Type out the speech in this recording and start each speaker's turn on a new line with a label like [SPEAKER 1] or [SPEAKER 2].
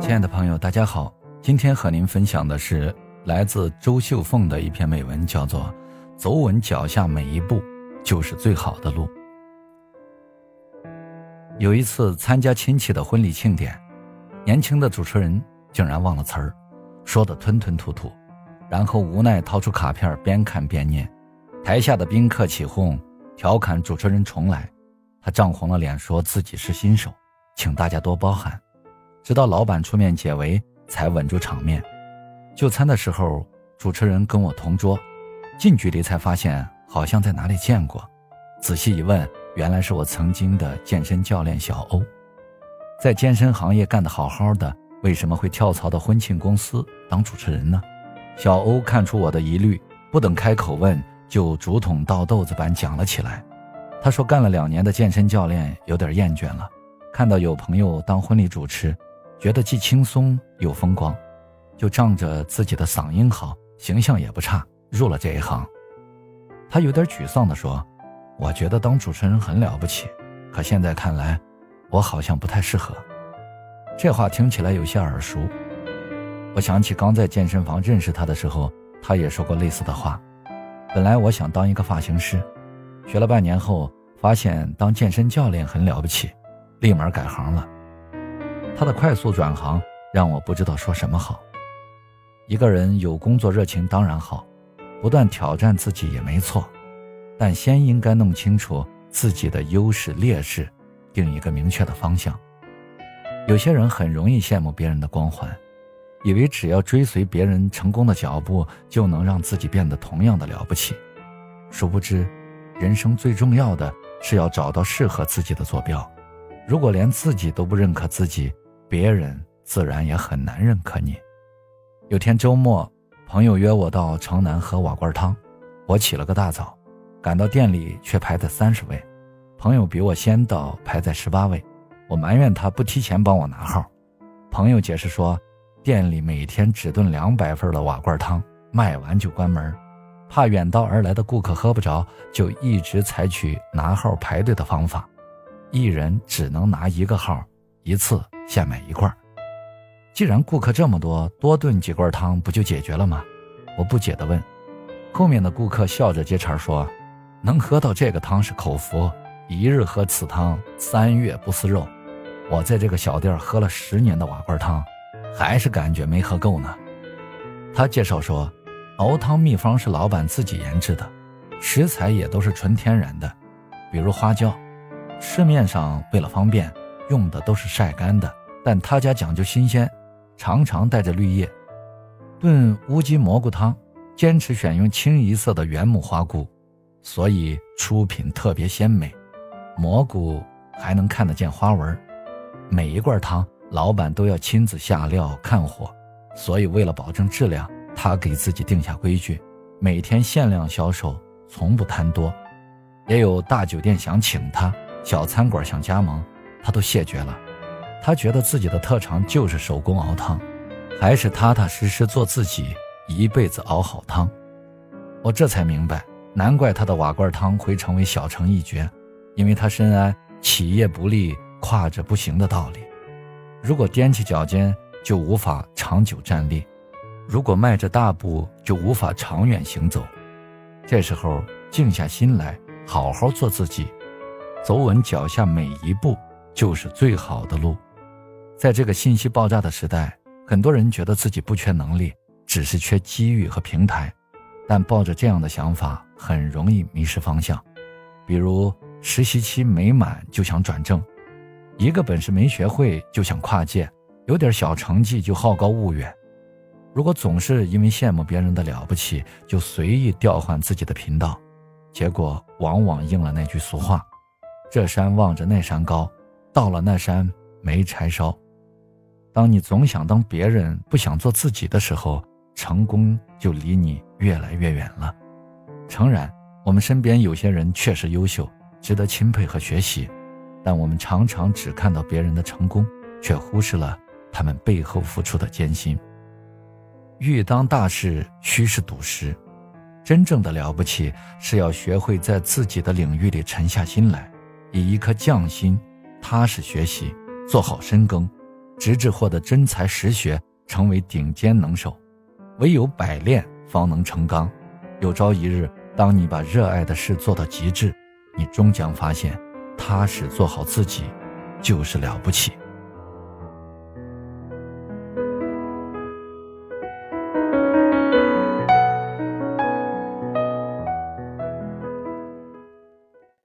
[SPEAKER 1] 亲爱的朋友，大家好，今天和您分享的是来自周秀凤的一篇美文，叫做《走稳脚下每一步就是最好的路》。有一次参加亲戚的婚礼庆典，年轻的主持人竟然忘了词儿，说的吞吞吐吐，然后无奈掏出卡片边看边念，台下的宾客起哄，调侃主持人重来，他涨红了脸，说自己是新手，请大家多包涵。直到老板出面解围，才稳住场面。就餐的时候，主持人跟我同桌，近距离才发现好像在哪里见过。仔细一问，原来是我曾经的健身教练小欧。在健身行业干得好好的，为什么会跳槽到婚庆公司当主持人呢？小欧看出我的疑虑，不等开口问，就竹筒倒豆子般讲了起来。他说，干了两年的健身教练有点厌倦了，看到有朋友当婚礼主持。觉得既轻松又风光，就仗着自己的嗓音好，形象也不差，入了这一行。他有点沮丧地说：“我觉得当主持人很了不起，可现在看来，我好像不太适合。”这话听起来有些耳熟。我想起刚在健身房认识他的时候，他也说过类似的话。本来我想当一个发型师，学了半年后，发现当健身教练很了不起，立马改行了。他的快速转行让我不知道说什么好。一个人有工作热情当然好，不断挑战自己也没错，但先应该弄清楚自己的优势劣势，定一个明确的方向。有些人很容易羡慕别人的光环，以为只要追随别人成功的脚步，就能让自己变得同样的了不起。殊不知，人生最重要的是要找到适合自己的坐标。如果连自己都不认可自己，别人自然也很难认可你。有天周末，朋友约我到城南喝瓦罐汤，我起了个大早，赶到店里却排在三十位，朋友比我先到，排在十八位。我埋怨他不提前帮我拿号，朋友解释说，店里每天只炖两百份的瓦罐汤，卖完就关门，怕远道而来的顾客喝不着，就一直采取拿号排队的方法，一人只能拿一个号，一次。现买一罐。既然顾客这么多，多炖几罐汤不就解决了吗？我不解地问。后面的顾客笑着接茬说：“能喝到这个汤是口福，一日喝此汤，三月不思肉。我在这个小店喝了十年的瓦罐汤，还是感觉没喝够呢。”他介绍说，熬汤秘方是老板自己研制的，食材也都是纯天然的，比如花椒，市面上为了方便用的都是晒干的。但他家讲究新鲜，常常带着绿叶。炖乌鸡蘑菇汤，坚持选用清一色的原木花菇，所以出品特别鲜美。蘑菇还能看得见花纹。每一罐汤，老板都要亲自下料看火，所以为了保证质量，他给自己定下规矩：每天限量销售，从不贪多。也有大酒店想请他，小餐馆想加盟，他都谢绝了。他觉得自己的特长就是手工熬汤，还是踏踏实实做自己，一辈子熬好汤。我这才明白，难怪他的瓦罐汤会成为小城一绝，因为他深谙“企业不立，跨着不行”的道理。如果踮起脚尖，就无法长久站立；如果迈着大步，就无法长远行走。这时候，静下心来，好好做自己，走稳脚下每一步，就是最好的路。在这个信息爆炸的时代，很多人觉得自己不缺能力，只是缺机遇和平台，但抱着这样的想法很容易迷失方向。比如实习期没满就想转正，一个本事没学会就想跨界，有点小成绩就好高骛远。如果总是因为羡慕别人的了不起就随意调换自己的频道，结果往往应了那句俗话：“这山望着那山高，到了那山没柴烧。”当你总想当别人，不想做自己的时候，成功就离你越来越远了。诚然，我们身边有些人确实优秀，值得钦佩和学习，但我们常常只看到别人的成功，却忽视了他们背后付出的艰辛。欲当大事，须是笃实。真正的了不起，是要学会在自己的领域里沉下心来，以一颗匠心，踏实学习，做好深耕。直至获得真才实学，成为顶尖能手。唯有百炼方能成钢。有朝一日，当你把热爱的事做到极致，你终将发现，踏实做好自己，就是了不起。